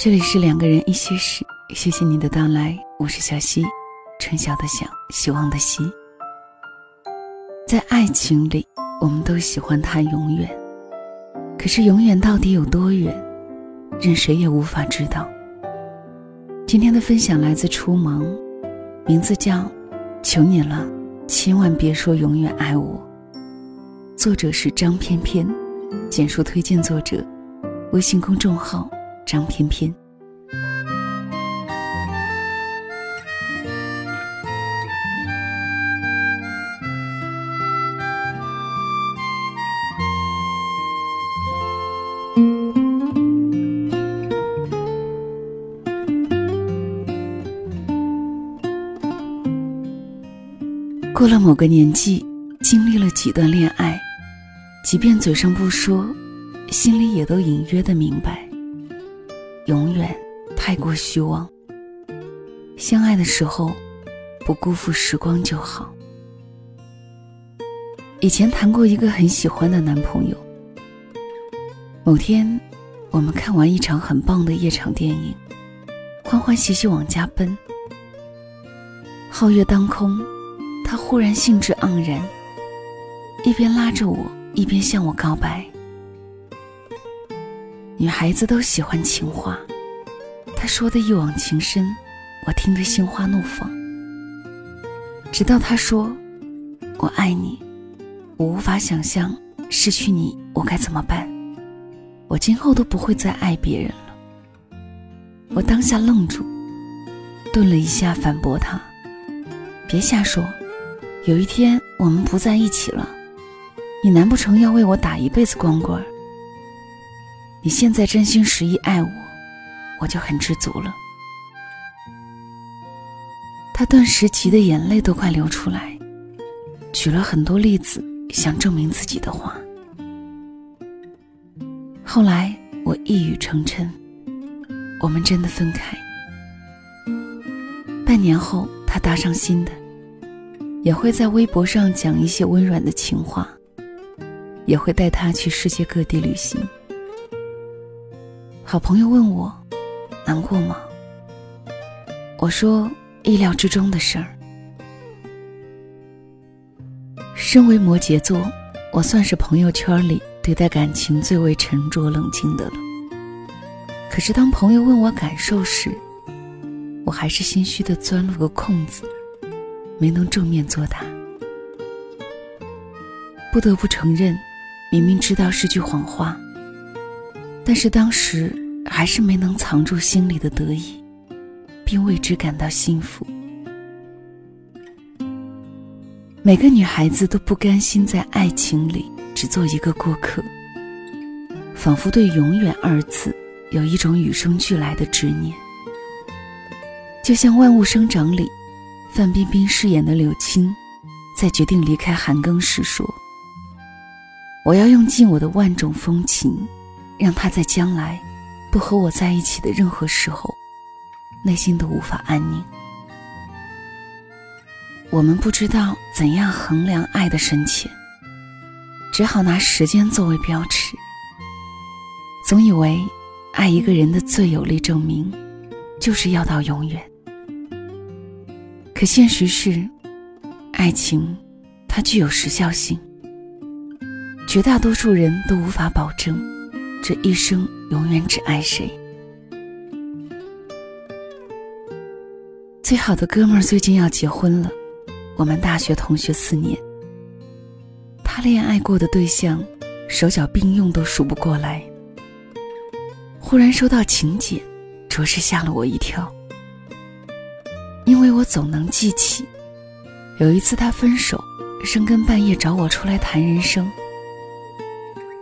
这里是两个人一些事，谢谢你的到来，我是小溪，春晓的晓，希望的希。在爱情里，我们都喜欢谈永远，可是永远到底有多远，任谁也无法知道。今天的分享来自初萌，名字叫《求你了，千万别说永远爱我》，作者是张翩翩，简述推荐作者。微信公众号张翩翩。过了某个年纪，经历了几段恋爱，即便嘴上不说。心里也都隐约的明白，永远太过虚妄。相爱的时候，不辜负时光就好。以前谈过一个很喜欢的男朋友。某天，我们看完一场很棒的夜场电影，欢欢喜喜往家奔。皓月当空，他忽然兴致盎然，一边拉着我，一边向我告白。女孩子都喜欢情话，他说的一往情深，我听得心花怒放。直到他说：“我爱你，我无法想象失去你我该怎么办，我今后都不会再爱别人了。”我当下愣住，顿了一下，反驳他：“别瞎说，有一天我们不在一起了，你难不成要为我打一辈子光棍？”你现在真心实意爱我，我就很知足了。他顿时急得眼泪都快流出来，举了很多例子想证明自己的话。后来我一语成谶，我们真的分开。半年后，他搭上新的，也会在微博上讲一些温软的情话，也会带他去世界各地旅行。好朋友问我：“难过吗？”我说：“意料之中的事儿。”身为摩羯座，我算是朋友圈里对待感情最为沉着冷静的了。可是当朋友问我感受时，我还是心虚的钻了个空子，没能正面作答。不得不承认，明明知道是句谎话。但是当时还是没能藏住心里的得意，并为之感到幸福。每个女孩子都不甘心在爱情里只做一个过客，仿佛对“永远”二字有一种与生俱来的执念。就像《万物生长》里，范冰冰饰演的柳青，在决定离开韩庚时说：“我要用尽我的万种风情。”让他在将来不和我在一起的任何时候，内心都无法安宁。我们不知道怎样衡量爱的深浅，只好拿时间作为标尺。总以为爱一个人的最有力证明，就是要到永远。可现实是，爱情它具有时效性，绝大多数人都无法保证。这一生永远只爱谁？最好的哥们儿最近要结婚了，我们大学同学四年，他恋爱过的对象，手脚并用都数不过来。忽然收到请柬，着实吓了我一跳，因为我总能记起，有一次他分手，深更半夜找我出来谈人生。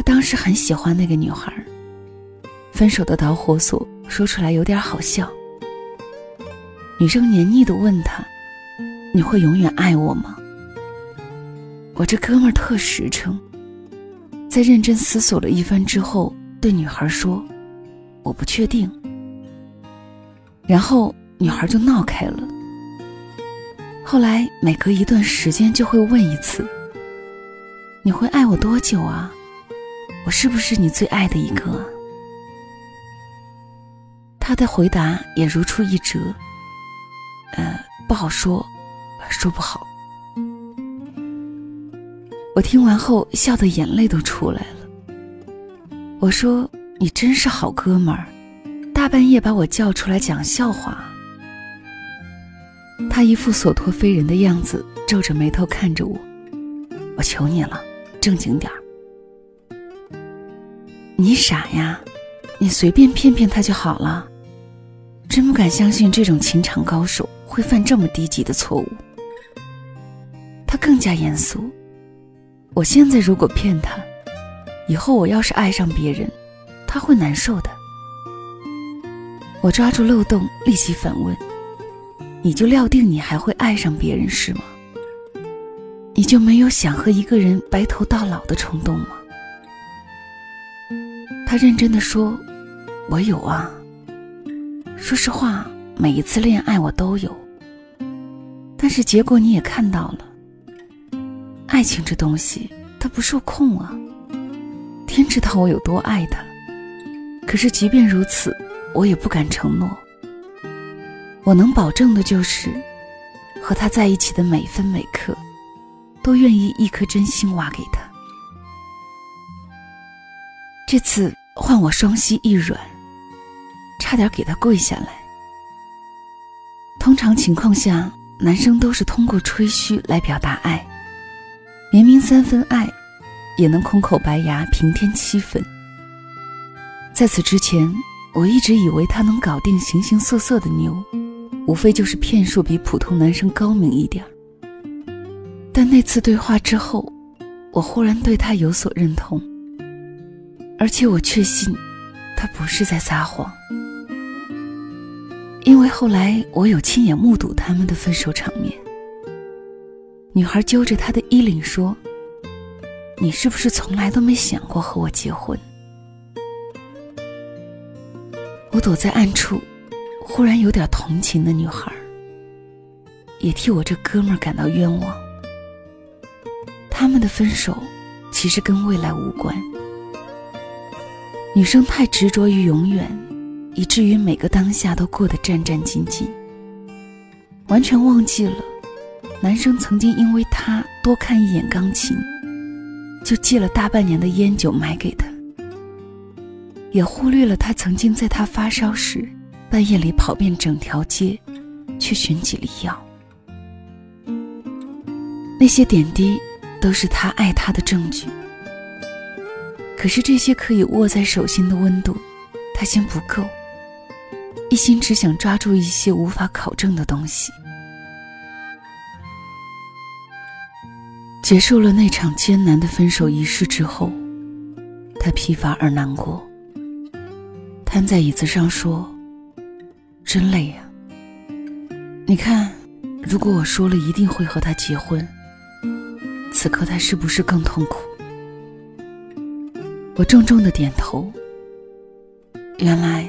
他当时很喜欢那个女孩，分手的导火索说出来有点好笑。女生黏腻的问他：“你会永远爱我吗？”我这哥们儿特实诚，在认真思索了一番之后，对女孩说：“我不确定。”然后女孩就闹开了。后来每隔一段时间就会问一次：“你会爱我多久啊？”我是不是你最爱的一个？他的回答也如出一辙。呃，不好说，说不好。我听完后笑得眼泪都出来了。我说：“你真是好哥们儿，大半夜把我叫出来讲笑话。”他一副所托非人的样子，皱着眉头看着我。我求你了，正经点儿。傻呀，你随便骗骗他就好了。真不敢相信这种情场高手会犯这么低级的错误。他更加严肃。我现在如果骗他，以后我要是爱上别人，他会难受的。我抓住漏洞，立即反问：“你就料定你还会爱上别人是吗？你就没有想和一个人白头到老的冲动吗？”他认真的说：“我有啊。说实话，每一次恋爱我都有。但是结果你也看到了，爱情这东西它不受控啊。天知道我有多爱他，可是即便如此，我也不敢承诺。我能保证的就是，和他在一起的每分每刻，都愿意一颗真心挖给他。这次。”换我双膝一软，差点给他跪下来。通常情况下，男生都是通过吹嘘来表达爱，明明三分爱，也能空口白牙平添七分。在此之前，我一直以为他能搞定形形色色的妞，无非就是骗术比普通男生高明一点儿但那次对话之后，我忽然对他有所认同。而且我确信，他不是在撒谎，因为后来我有亲眼目睹他们的分手场面。女孩揪着他的衣领说：“你是不是从来都没想过和我结婚？”我躲在暗处，忽然有点同情的女孩，也替我这哥们儿感到冤枉。他们的分手，其实跟未来无关。女生太执着于永远，以至于每个当下都过得战战兢兢，完全忘记了男生曾经因为她多看一眼钢琴，就寄了大半年的烟酒买给她，也忽略了他曾经在她发烧时半夜里跑遍整条街去寻几粒药。那些点滴都是他爱她的证据。可是这些可以握在手心的温度，他嫌不够，一心只想抓住一些无法考证的东西。结束了那场艰难的分手仪式之后，他疲乏而难过，瘫在椅子上说：“真累呀。你看，如果我说了一定会和他结婚，此刻他是不是更痛苦？”我重重的点头。原来，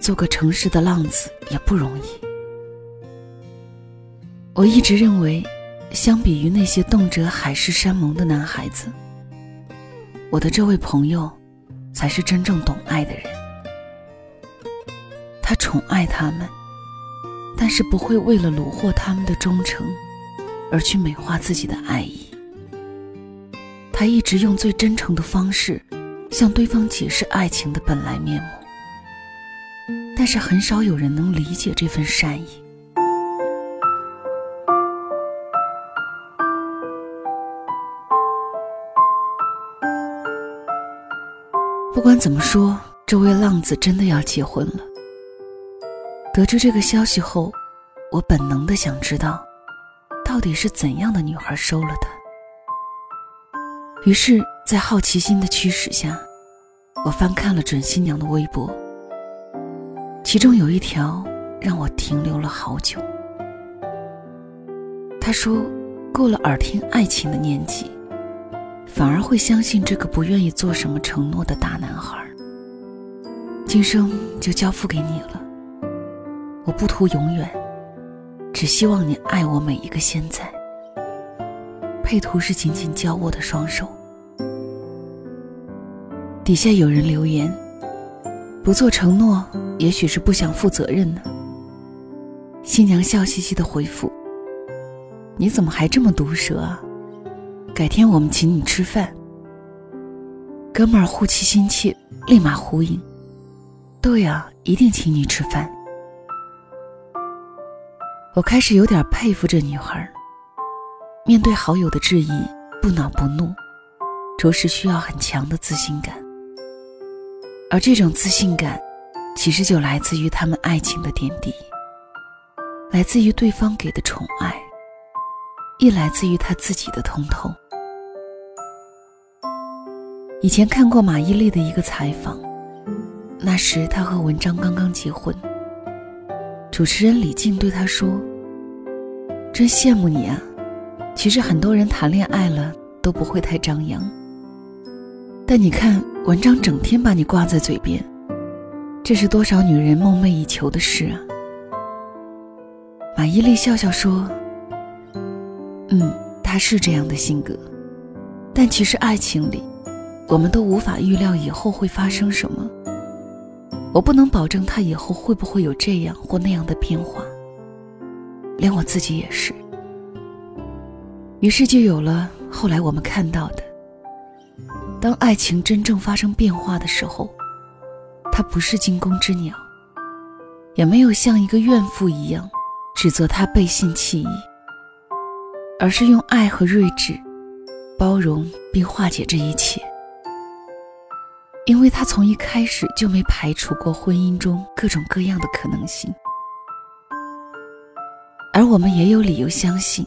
做个诚实的浪子也不容易。我一直认为，相比于那些动辄海誓山盟的男孩子，我的这位朋友，才是真正懂爱的人。他宠爱他们，但是不会为了虏获他们的忠诚，而去美化自己的爱意。他一直用最真诚的方式。向对方解释爱情的本来面目，但是很少有人能理解这份善意。不管怎么说，这位浪子真的要结婚了。得知这个消息后，我本能的想知道，到底是怎样的女孩收了他。于是。在好奇心的驱使下，我翻看了准新娘的微博，其中有一条让我停留了好久。她说：“过了耳听爱情的年纪，反而会相信这个不愿意做什么承诺的大男孩。今生就交付给你了，我不图永远，只希望你爱我每一个现在。配图是紧紧交握的双手。”底下有人留言：“不做承诺，也许是不想负责任呢。新娘笑嘻嘻的回复：“你怎么还这么毒舌啊？改天我们请你吃饭。”哥们儿护妻心切，立马呼应：“对呀，一定请你吃饭。”我开始有点佩服这女孩，面对好友的质疑，不恼不怒，着实需要很强的自信感。而这种自信感，其实就来自于他们爱情的点滴，来自于对方给的宠爱，亦来自于他自己的通透。以前看过马伊琍的一个采访，那时她和文章刚刚结婚，主持人李静对她说：“真羡慕你啊，其实很多人谈恋爱了都不会太张扬。”但你看，文章整天把你挂在嘴边，这是多少女人梦寐以求的事啊！马伊琍笑笑说：“嗯，他是这样的性格，但其实爱情里，我们都无法预料以后会发生什么。我不能保证他以后会不会有这样或那样的变化，连我自己也是。于是就有了后来我们看到的。”当爱情真正发生变化的时候，他不是惊弓之鸟，也没有像一个怨妇一样指责他背信弃义，而是用爱和睿智包容并化解这一切。因为他从一开始就没排除过婚姻中各种各样的可能性，而我们也有理由相信，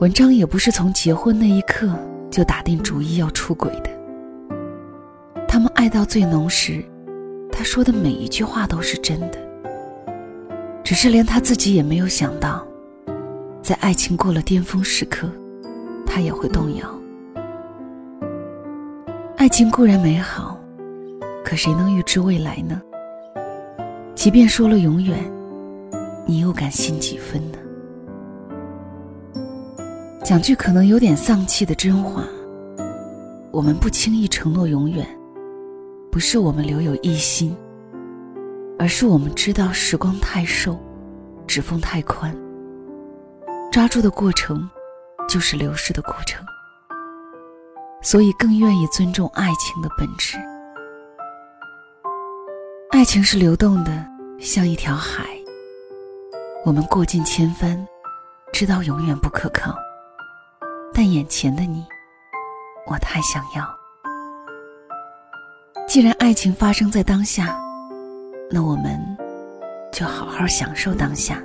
文章也不是从结婚那一刻。就打定主意要出轨的。他们爱到最浓时，他说的每一句话都是真的。只是连他自己也没有想到，在爱情过了巅峰时刻，他也会动摇。爱情固然美好，可谁能预知未来呢？即便说了永远，你又敢信几分呢？讲句可能有点丧气的真话，我们不轻易承诺永远，不是我们留有一心，而是我们知道时光太瘦，指缝太宽，抓住的过程就是流逝的过程，所以更愿意尊重爱情的本质。爱情是流动的，像一条海，我们过尽千帆，知道永远不可靠。但眼前的你，我太想要。既然爱情发生在当下，那我们就好好享受当下。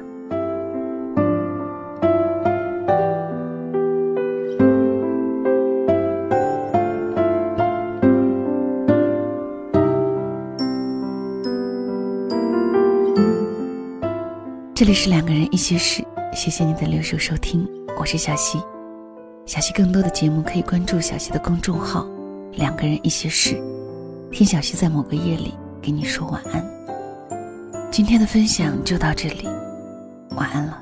这里是两个人一些事，谢谢你的留守收听，我是小溪。小溪更多的节目可以关注小溪的公众号“两个人一些事”，听小溪在某个夜里给你说晚安。今天的分享就到这里，晚安了。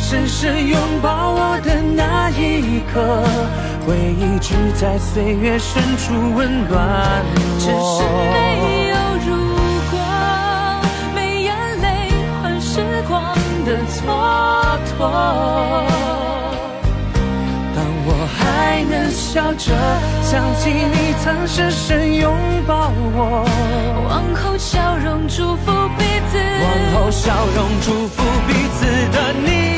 深深拥抱我的那一刻，回忆只在岁月深处温暖我只是。没有如果，没眼泪换时光的蹉跎。还能笑着想起你曾深深拥抱我，往后笑容祝福彼此，往后笑容祝福彼此的你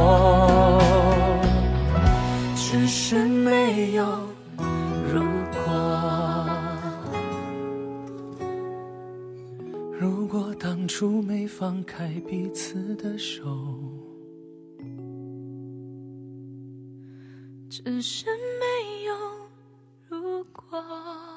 在彼此的手。只是没有如果。